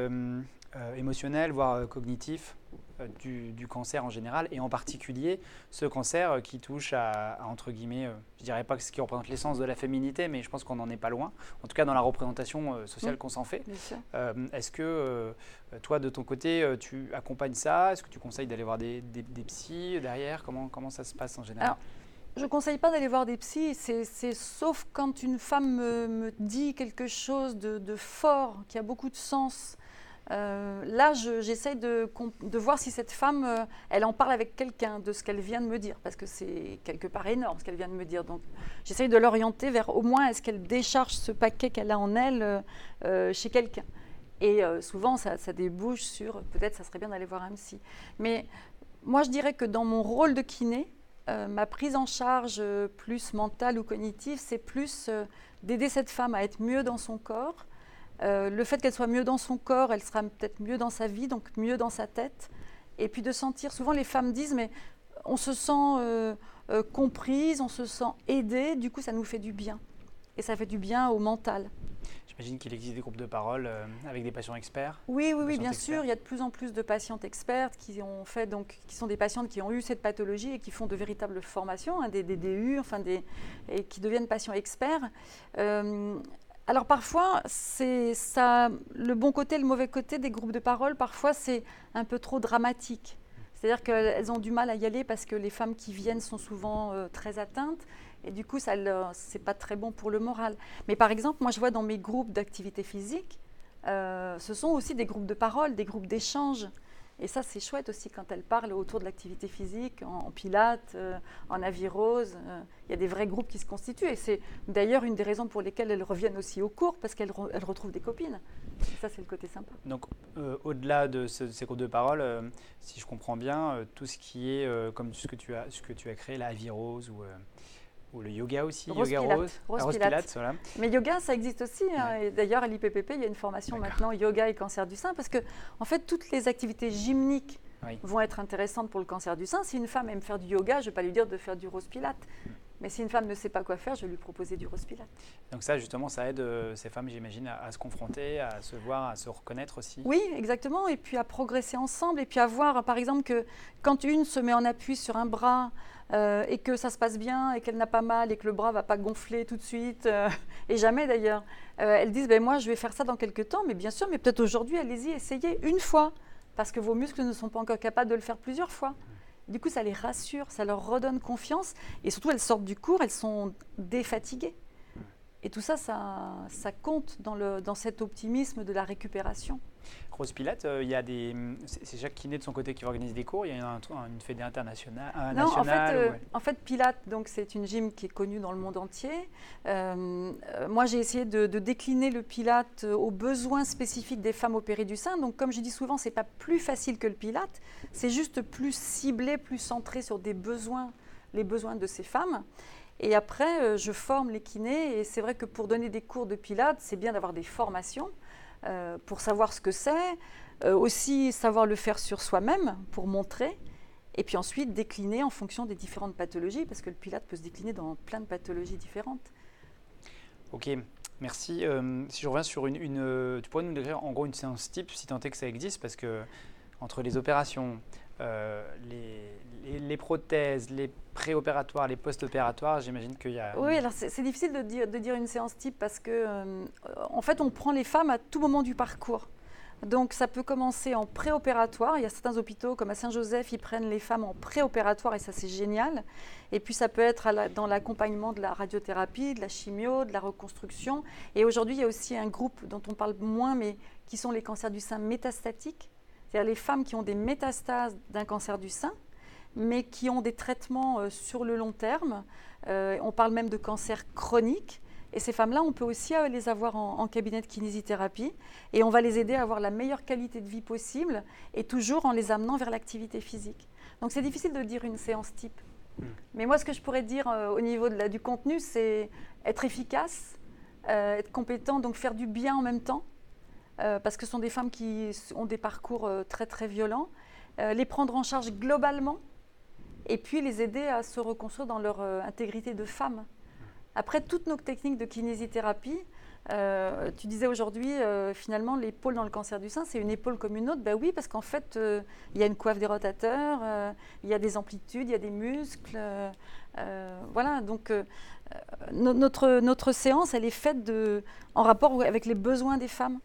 émotionnel, voire cognitif euh, du, cancer en général, et en particulier ce cancer euh, qui touche à, entre guillemets, euh, je dirais pas ce qui représente l'essence de la féminité, mais je pense qu'on n'en est pas loin, en tout cas dans la représentation sociale mmh. qu'on s'en fait. Est-ce que toi, de ton côté, tu accompagnes ça? Est-ce que tu conseilles d'aller voir des, des, psys derrière? Comment, comment ça se passe en général? Je ne conseille pas d'aller voir des psys, c'est sauf quand une femme me, dit quelque chose de, de fort, qui a beaucoup de sens, euh, là, j'essaye de, voir si cette femme, euh, elle en parle avec quelqu'un de ce qu'elle vient de me dire, parce que c'est quelque part énorme ce qu'elle vient de me dire. Donc, j'essaye de l'orienter vers au moins est-ce qu'elle décharge ce paquet qu'elle a en elle euh, chez quelqu'un. Et souvent, ça, ça, débouche sur peut-être ça serait bien d'aller voir un psy. Mais moi, je dirais que dans mon rôle de kiné, ma prise en charge plus mentale ou cognitive, c'est plus d'aider cette femme à être mieux dans son corps euh, le fait qu'elle soit mieux dans son corps, elle sera peut-être mieux dans sa vie, donc mieux dans sa tête. Et puis de sentir, souvent les femmes disent, mais on se sent euh, euh, comprise, on se sent aidée, du coup ça nous fait du bien. Et ça fait du bien au mental. J'imagine qu'il existe des groupes de parole avec des patients experts. Oui, oui, oui, bien sûr. Il y a de plus en plus de patientes expertes qui ont fait donc qui sont des patientes qui ont eu cette pathologie et qui font de véritables formations, hein, des, DU, enfin des et qui deviennent patients experts. Alors parfois, c'est ça, le bon côté, le mauvais côté des groupes de parole, parfois c'est un peu trop dramatique. C'est-à-dire qu'elles ont du mal à y aller parce que les femmes qui viennent sont souvent euh, très atteintes et du coup, ce n'est pas très bon pour le moral. Mais par exemple, moi je vois dans mes groupes d'activité physique, euh, ce sont aussi des groupes de parole, des groupes d'échange. Et ça, c'est chouette aussi quand elles parlent autour de l'activité physique, en, pilates, euh, en avirose. Euh, il y a des vrais groupes qui se constituent. Et c'est d'ailleurs une des raisons pour lesquelles elles reviennent aussi au cours, parce qu'elles retrouvent des copines. Et ça, c'est le côté sympa. Donc, euh, au-delà de, ces groupes de parole, si je comprends bien, tout ce qui est comme ce que tu as, ce que tu as créé, la avirose ou ou le yoga aussi, yoga rose, rose, voilà. Mais yoga, ça existe aussi. Hein, d'ailleurs, à l'IPPP, il y a une formation maintenant yoga et cancer du sein parce que, en fait, toutes les activités gymniques vont être intéressantes pour le cancer du sein. Si une femme aime faire du yoga, je ne vais pas lui dire de faire du rose pilate. Hmm. Mais si une femme ne sait pas quoi faire, je vais lui proposer du rose pilate. Donc ça, justement, ça aide euh, ces femmes, j'imagine, à, se confronter, à se voir, à se reconnaître aussi. Oui, exactement. Et puis à progresser ensemble. Et puis à voir, par exemple, que quand une se met en appui sur un bras, euh, et que ça se passe bien et qu'elle n'a pas mal et que le bras va pas gonfler tout de suite, euh, et jamais d'ailleurs. Euh, elles disent, ben moi je vais faire ça dans quelques temps, mais bien sûr, mais peut-être aujourd'hui, allez-y, essayez une fois, parce que vos muscles ne sont pas encore capables de le faire plusieurs fois. Du coup, ça les rassure, ça leur redonne confiance, et surtout, elles sortent du cours, elles sont défatiguées. Et tout ça, ça, ça compte dans, le, dans cet optimisme de la récupération. Rose Pilate, euh, il y a des, c'est Jacques Kiné de son côté qui organise des cours. Il y a une fédé internationale. non, en fait, euh, en fait, Pilate, donc c'est une gym qui est connue dans le monde entier. Euh, moi, j'ai essayé de, décliner le Pilate aux besoins spécifiques des femmes opérées du sein. Donc, comme je dis souvent, c'est pas plus facile que le Pilate. C'est juste plus ciblé, plus centré sur des besoins, les besoins de ces femmes. Et après, je forme les kinés. Et c'est vrai que pour donner des cours de Pilate, c'est bien d'avoir des formations. Euh, pour savoir ce que c'est, euh, aussi savoir le faire sur soi-même pour montrer, et puis ensuite décliner en fonction des différentes pathologies, parce que le pilate peut se décliner dans plein de pathologies différentes. Ok, merci. Euh, si je reviens sur une, une, tu pourrais nous décrire en gros une séance type, si tant est que ça existe, parce que entre les opérations, les, les, prothèses, les préopératoires, les post-opératoires, j'imagine qu'il y a... Oui, alors c'est difficile de dire, de dire, une séance type parce que, euh, en fait, on prend les femmes à tout moment du parcours. Donc ça peut commencer en préopératoire. Il y a certains hôpitaux comme à Saint-Joseph, ils prennent les femmes en préopératoire et ça c'est génial. Et puis ça peut être dans l'accompagnement de la radiothérapie, de la chimio, de la reconstruction. Et aujourd'hui il y a aussi un groupe dont on parle moins mais qui sont les cancers du sein métastatiques. C'est-à-dire les femmes qui ont des métastases d'un cancer du sein mais qui ont des traitements euh, sur le long terme. Euh, on parle même de cancer chronique. Et ces femmes-là, on peut aussi euh, les avoir en, cabinet de kinésithérapie et on va les aider à avoir la meilleure qualité de vie possible et toujours en les amenant vers l'activité physique. Donc c'est difficile de dire une séance type. Hmm. Mais moi, ce que je pourrais dire au niveau de la, du contenu, c'est être efficace, être compétent, donc faire du bien en même temps, parce que ce sont des femmes qui ont des parcours très très violents, les prendre en charge globalement, et puis les aider à se reconstruire dans leur euh, intégrité de femme. Après, toutes nos techniques de kinésithérapie, euh, tu disais aujourd'hui, euh, finalement, l'épaule dans le cancer du sein, c'est une épaule comme une autre. Ben oui, parce qu'en fait, il y a une coiffe des rotateurs, il y a des amplitudes, il y a des muscles. voilà, donc notre, notre séance, elle est faite de, en rapport avec les besoins des femmes.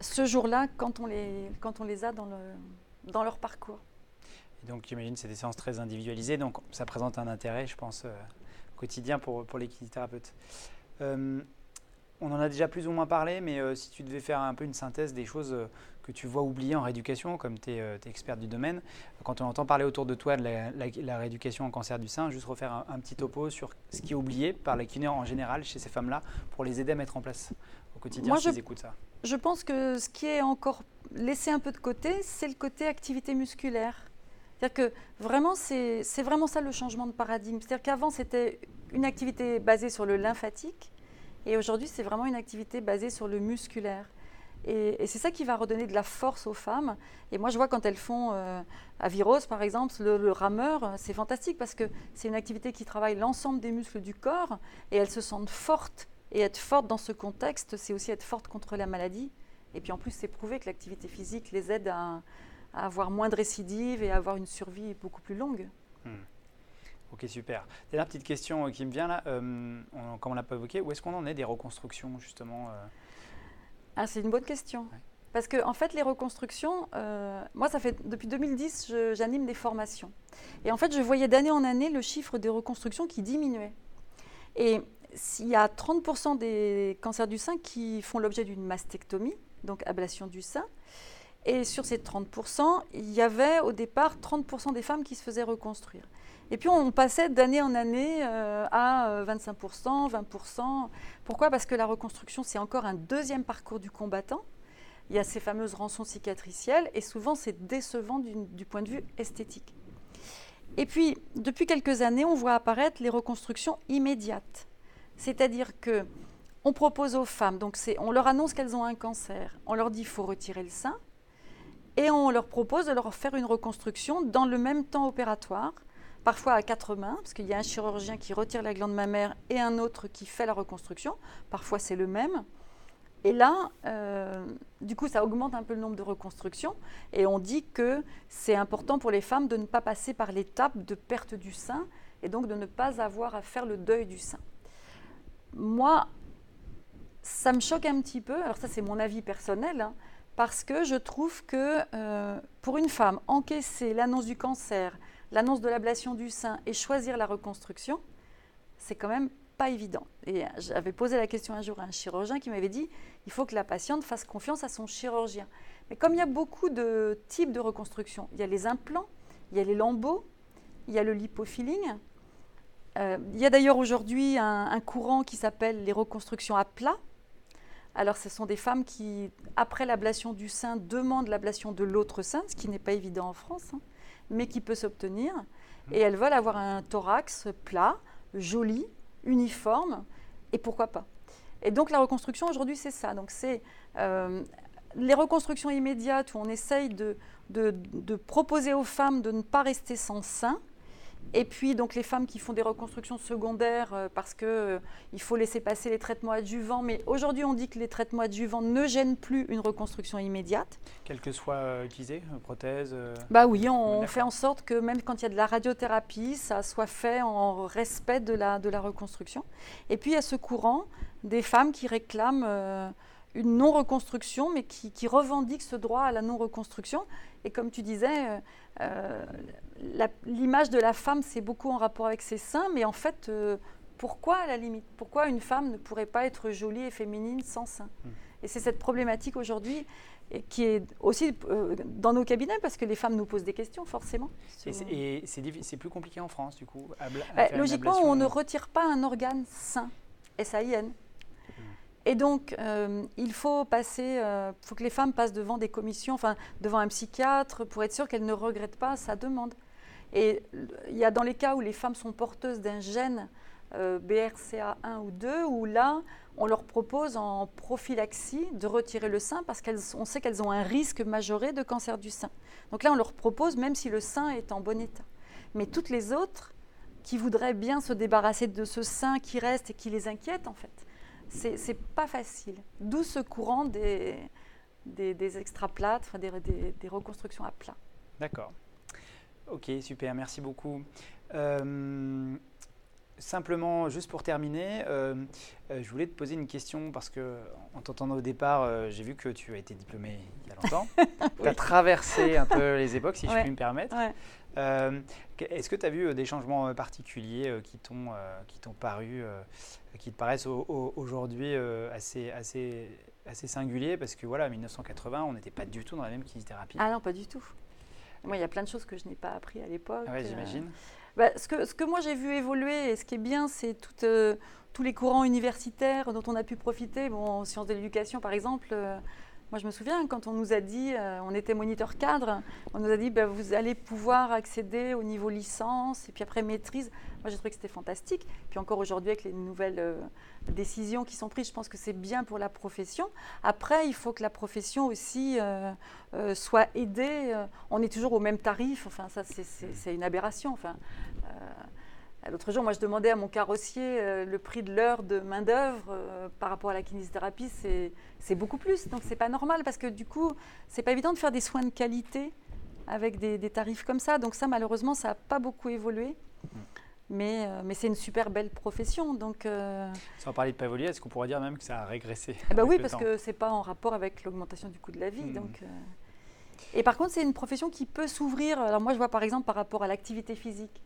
Ce jour-là, quand, on les, quand on les a dans, le, dans leur parcours. Et donc, j'imagine que c'est des séances très individualisées, donc ça présente un intérêt, je pense, euh, quotidien pour, pour les kinésithérapeutes. Euh, on en a déjà plus ou moins parlé, mais euh, si tu devais faire un peu une synthèse des choses que tu vois oubliées en rééducation, comme tu es, experte du domaine, quand on entend parler autour de toi de la, rééducation en cancer du sein, juste refaire un, petit topo sur ce qui est oublié par les kinés en général chez ces femmes-là pour les aider à mettre en place au quotidien Moi, je, écoutent ça. Je pense que ce qui est encore laissé un peu de côté, c'est le côté activité musculaire. C'est-à-dire que vraiment, c'est vraiment ça le changement de paradigme. C'est-à-dire qu'avant, c'était une activité basée sur le lymphatique, et aujourd'hui, c'est vraiment une activité basée sur le musculaire. Et, c'est ça qui va redonner de la force aux femmes. Et moi, je vois quand elles font euh, à par exemple, le, rameur, c'est fantastique parce que c'est une activité qui travaille l'ensemble des muscles du corps et elles se sentent fortes. Et être forte dans ce contexte, c'est aussi être forte contre la maladie. Et puis en plus, c'est prouvé que l'activité physique les aide à, à avoir moins de récidives et à avoir une survie beaucoup plus longue. Hmm. Ok, super. Dernière petite question euh, qui me vient là, euh, comme on l'a pas évoqué, où est-ce qu'on en est des reconstructions justement euh? Ah, C'est une bonne question. Parce que en fait, les reconstructions, moi, ça fait depuis 2010, j'anime des formations. Et en fait, je voyais d'année en année le chiffre des reconstructions qui diminuait. Et s'il y a 30% des cancers du sein qui font l'objet d'une mastectomie, donc ablation du sein, Et sur ces 30%, il y avait au départ 30% des femmes qui se faisaient reconstruire. Et puis on passait d'année en année euh, à 25%, 20%. Pourquoi? Parce que la reconstruction, c'est encore un deuxième parcours du combattant. Il y a ces fameuses rançons cicatricielles et souvent c'est décevant du point de vue esthétique. Et puis, depuis quelques années, on voit apparaître les reconstructions immédiates. C'est-à-dire que on propose aux femmes, donc on leur annonce qu'elles ont un cancer, on leur dit qu'il faut retirer le sein, et on leur propose de leur faire une reconstruction dans le même temps opératoire, parfois à quatre mains, parce qu'il y a un chirurgien qui retire la glande mammaire et un autre qui fait la reconstruction, parfois c'est le même. Et là, euh, du coup, ça augmente un peu le nombre de reconstructions. Et on dit que c'est important pour les femmes de ne pas passer par l'étape de perte du sein et donc de ne pas avoir à faire le deuil du sein. Moi, ça me choque un petit peu. Alors ça, c'est mon avis personnel. Hein, parce que je trouve que euh, pour une femme, encaisser l'annonce du cancer, l'annonce de l'ablation du sein et choisir la reconstruction, c'est quand même pas évident. Et j'avais posé la question un jour à un chirurgien qui m'avait dit il faut que la patiente fasse confiance à son chirurgien. Mais comme il y a beaucoup de types de reconstruction, il y a les implants, il y a les lambeaux, il y a le lipofilling. Euh, il y a d'ailleurs aujourd'hui un, courant qui s'appelle les reconstructions à plat. Alors, ce sont des femmes qui, après l'ablation du sein, demandent l'ablation de l'autre sein, ce qui n'est pas évident en France, hein, mais qui peut s'obtenir. Et elles veulent avoir un thorax plat, joli, uniforme, et pourquoi pas. Et donc la reconstruction aujourd'hui, c'est ça. Donc c'est euh, les reconstructions immédiates où on essaye de, de, proposer aux femmes de ne pas rester sans sein, et puis, donc, les femmes qui font des reconstructions secondaires euh, parce qu'il euh, il faut laisser passer les traitements adjuvants. Mais aujourd'hui, on dit que les traitements adjuvants ne gênent plus une reconstruction immédiate. Quel que soit euh, utilisé, prothèse Bah oui, on, fait en sorte que même quand il y a de la radiothérapie, ça soit fait en respect de la, de la reconstruction. Et puis, il y a ce courant des femmes qui réclament une non-reconstruction, mais qui, qui, revendiquent ce droit à la non-reconstruction. Et comme tu disais, l'image de la femme, c'est beaucoup en rapport avec ses seins, mais en fait, euh, pourquoi à la limite Pourquoi une femme ne pourrait pas être jolie et féminine sans seins? Hmm. Et c'est cette problématique aujourd'hui qui est aussi euh, dans nos cabinets, parce que les femmes nous posent des questions, forcément. Et c'est plus compliqué en France, du coup bah, Logiquement, on ne retire pas un organe sain, S-A-I-N. Et donc, euh, il faut passer, faut que les femmes passent devant des commissions, enfin devant un psychiatre, pour être sûr qu'elles ne regrettent pas sa demande. Et il y a dans les cas où les femmes sont porteuses d'un gène euh, BRCA1 ou 2, où là, on leur propose en prophylaxie de retirer le sein parce qu'on sait qu'elles ont un risque majoré de cancer du sein. Donc là, on leur propose même si le sein est en bon état. Mais toutes les autres qui voudraient bien se débarrasser de ce sein qui reste et qui les inquiète, en fait, c'est pas facile. D'où ce courant des, des, des extraplates, des, des reconstructions à plat. D'accord. Ok, super, merci beaucoup. Euh, simplement, juste pour terminer, euh, euh, je voulais te poser une question parce que, en t'entendant au départ, j'ai vu que tu as été diplômé il y a longtemps. <laughs> Tu as traversé un peu les époques, si je puis me permettre. Est-ce que tu as vu des changements particuliers qui t'ont paru, qui te paraissent aujourd'hui assez, assez, assez singuliers? Parce que voilà, 1980, on n'était pas du tout dans la même kinésithérapie. Ah non, pas du tout. Moi, il y a plein de choses que je n'ai pas appris à l'époque. Ah j'imagine. Bah, ce, que, ce que moi j'ai vu évoluer, et ce qui est bien, c'est euh, tous les courants universitaires dont on a pu profiter. Bon, en sciences de l'éducation, par exemple, euh, moi, je me souviens quand on nous a dit, euh, on était moniteur cadre, on nous a dit, bah, vous allez pouvoir accéder au niveau licence et puis après maîtrise. Moi, j'ai trouvé que c'était fantastique. Puis encore aujourd'hui, avec les nouvelles euh, décisions qui sont prises, je pense que c'est bien pour la profession. Après, il faut que la profession aussi euh, soit aidée. On est toujours au même tarif. Enfin, ça, c'est une aberration. Enfin, L'autre jour, moi, je demandais à mon carrossier euh, le prix de l'heure de main-d'œuvre euh, par rapport à la kinésithérapie, c'est beaucoup plus. Donc, c'est pas normal parce que du coup, c'est pas évident de faire des soins de qualité avec des, tarifs comme ça. Donc, ça, malheureusement, ça n'a pas beaucoup évolué. Mais, euh, mais c'est une super belle profession. Donc, Sans parler de pas évoluer, est-ce qu'on pourrait dire même que ça a régressé ben Oui, parce que c'est pas en rapport avec l'augmentation du coût de la vie. Hmm. Donc, et par contre, c'est une profession qui peut s'ouvrir. Alors, moi, je vois par exemple par rapport à l'activité physique.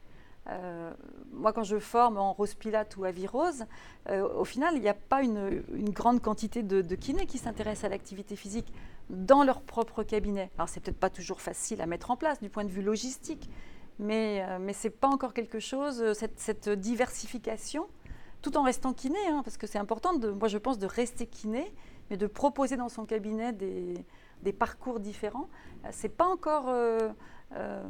Moi, quand je forme en rose pilate ou à virose, au final, il n'y a pas une, grande quantité de, kinés qui s'intéressent à l'activité physique dans leur propre cabinet. Alors, c'est peut-être pas toujours facile à mettre en place du point de vue logistique, mais, mais ce n'est pas encore quelque chose, cette, cette diversification tout en restant kiné, hein, parce que c'est important, moi je pense, de rester kiné, mais de proposer dans son cabinet des, parcours différents, euh, c'est pas encore euh, euh,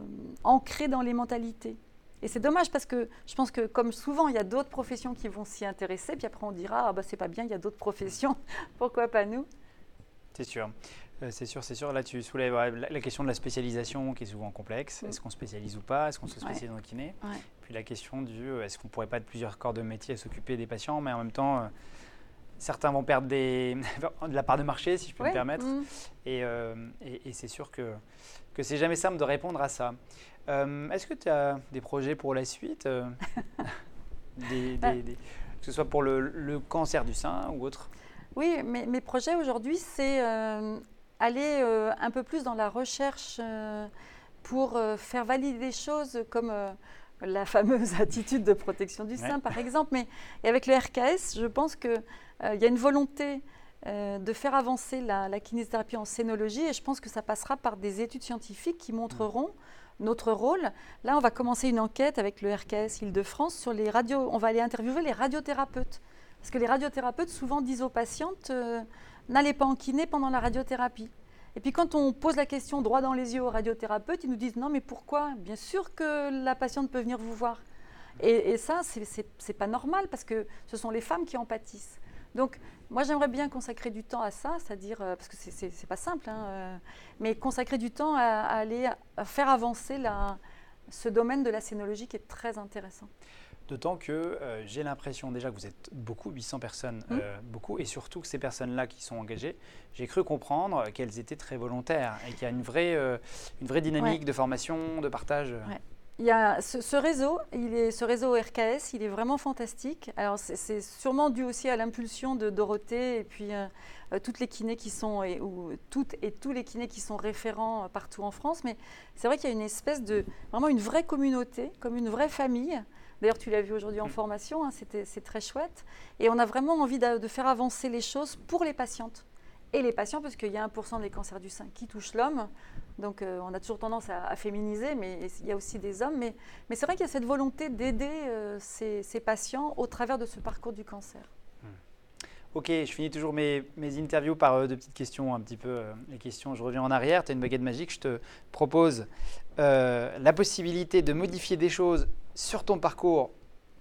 ancré dans les mentalités. Et c'est dommage parce que je pense que, comme souvent, il y a d'autres professions qui vont s'y intéresser, puis après on dira, ah bah c'est pas bien, il y a d'autres professions, <laughs> pourquoi pas nous? C'est sûr. C'est sûr, c'est sûr. Là, tu soulèves la question de la spécialisation qui est souvent complexe. Est-ce qu'on spécialise ou pas? Est-ce qu'on se spécialise dans le kiné puis la question du euh, est-ce qu'on pourrait pas de plusieurs corps de métier s'occuper des patients, mais en même temps, euh, certains vont perdre des, <laughs> de la part de marché, si je peux me permettre. Mm. Euh, et, et, c'est sûr que, que c'est jamais simple de répondre à ça. Est-ce que tu as des projets pour la suite <laughs> des, bah. Que ce soit pour le, le, cancer du sein ou autre? Oui, mais mes projets aujourd'hui, c'est aller un peu plus dans la recherche pour faire valider des choses comme la fameuse <laughs> attitude de protection du sein, par exemple. Mais avec le RKS, je pense qu'il euh, y a une volonté euh, de faire avancer la, kinésithérapie en scénologie et je pense que ça passera par des études scientifiques qui montreront notre rôle. Là, on va commencer une enquête avec le RKS Île-de-France sur les radios. On va aller interviewer les radiothérapeutes. Parce que les radiothérapeutes souvent disent aux patientes euh, n'allez pas en kiné pendant la radiothérapie. Et puis quand on pose la question droit dans les yeux aux radiothérapeutes, ils nous disent non mais pourquoi? Bien sûr que la patiente peut venir vous voir. Et, et ça, c'est pas normal parce que ce sont les femmes qui en pâtissent. Donc moi j'aimerais bien consacrer du temps à ça, c'est-à-dire, euh, parce que c'est pas simple, hein, euh, mais consacrer du temps à, aller à faire avancer la, ce domaine de la scénologie qui est très intéressant. D'autant que euh, j'ai l'impression déjà que vous êtes beaucoup, 800 personnes, mmh. euh, beaucoup, et surtout que ces personnes-là qui sont engagées, j'ai cru comprendre qu'elles étaient très volontaires et qu'il y a une vraie, euh, une vraie dynamique de formation, de partage. Il y a ce, réseau, ce réseau RKS, il est vraiment fantastique. Alors c'est sûrement dû aussi à l'impulsion de Dorothée et puis toutes les kinés qui sont toutes et tous les kinés qui sont référents partout en France. Mais c'est vrai qu'il y a une espèce de vraiment une vraie communauté, comme une vraie famille. D'ailleurs, tu l'as vu aujourd'hui en formation, hein, c'est très chouette. Et on a vraiment envie de, faire avancer les choses pour les patientes. Et les patients, parce qu'il y a 1% des cancers du sein qui touchent l'homme. Donc euh, on a toujours tendance à, féminiser, mais il y a aussi des hommes. Mais, c'est vrai qu'il y a cette volonté d'aider euh, ces, patients au travers de ce parcours du cancer. Mm. Ok, je finis toujours mes, mes interviews par euh, deux petites questions, un petit peu les questions. Je reviens en arrière, tu as une baguette magique, je te propose la possibilité de modifier des choses sur ton parcours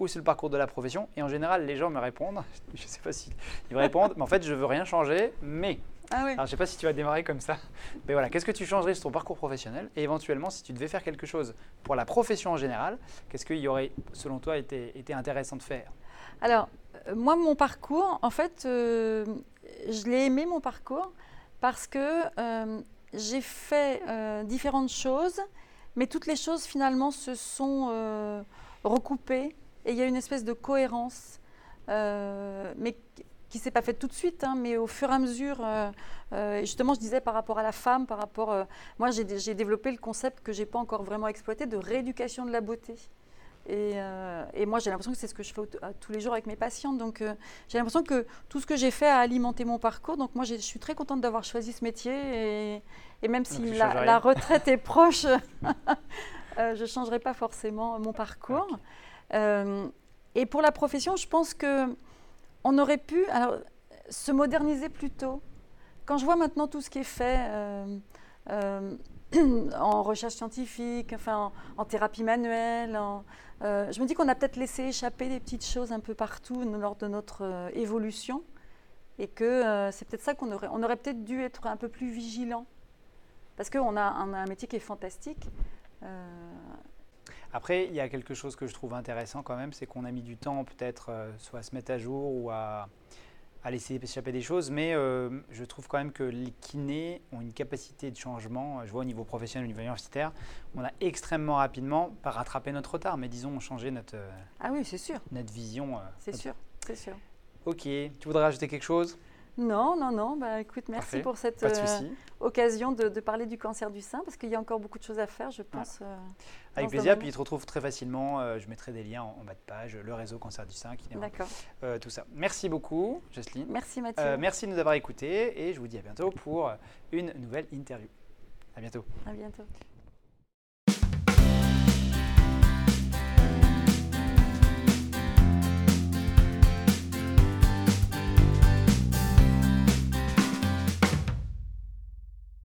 ou sur le parcours de la profession. Et en général, les gens me répondent, <laughs> je ne sais pas s'ils me répondent, mais en fait, je veux rien changer, mais... Ah Alors, je ne sais pas si tu vas démarrer comme ça. <laughs> Mais voilà, qu'est-ce que tu changerais sur ton parcours professionnel? Et éventuellement, si tu devais faire quelque chose pour la profession en général, qu'est-ce qu'il y aurait, selon toi, été, été intéressant de faire? Alors, euh, moi, mon parcours, en fait, euh, je l'ai aimé, mon parcours, parce que euh, j'ai fait différentes choses mais toutes les choses finalement se sont recoupées et il y a une espèce de cohérence, euh, mais qui s'est pas faite tout de suite, hein, mais au fur et à mesure. Euh, justement, je disais par rapport à la femme, par rapport, moi j'ai développé le concept que j'ai pas encore vraiment exploité de rééducation de la beauté. Et, et, moi, j'ai l'impression que c'est ce que je fais tous les jours avec mes patientes. Donc, j'ai l'impression que tout ce que j'ai fait a alimenté mon parcours. Donc, moi, je suis très contente d'avoir choisi ce métier. Et, et même si la, retraite est proche, euh, <laughs> je ne changerai pas forcément mon parcours. Euh, et pour la profession, je pense que on aurait pu se moderniser plus tôt. Quand je vois maintenant tout ce qui est fait euh, <clears throat> en recherche scientifique, enfin en, thérapie manuelle, je me dis qu'on a peut-être laissé échapper des petites choses un peu partout lors de notre évolution et que c'est peut-être ça qu'on aurait, on aurait peut-être dû être un peu plus vigilant parce qu'on a, un métier qui est fantastique. Euh, Après, il y a quelque chose que je trouve intéressant quand même, c'est qu'on a mis du temps peut-être euh, soit à se mettre à jour ou à, laisser échapper des choses, mais euh, je trouve quand même que les kinés ont une capacité de changement, je vois au niveau professionnel, au niveau universitaire, on a extrêmement rapidement, pas rattrapé notre retard, mais disons changé notre, ah oui, c'est sûr. notre vision. c'est sûr, c'est sûr. Ok, tu voudrais ajouter quelque chose? Non, non, non. Bah, écoute, merci Parfait. pour cette de euh, occasion de, de parler du cancer du sein, parce qu'il y a encore beaucoup de choses à faire, je pense. euh, Avec dans ce plaisir. Puis il te retrouve très facilement. euh, je mettrai des liens en, en bas de page, le réseau cancer du sein, qui D'accord. tout ça. Merci beaucoup, Jocelyne. Merci Mathieu. Merci de nous avoir écoutés et je vous dis à bientôt pour une nouvelle interview. À bientôt. À bientôt.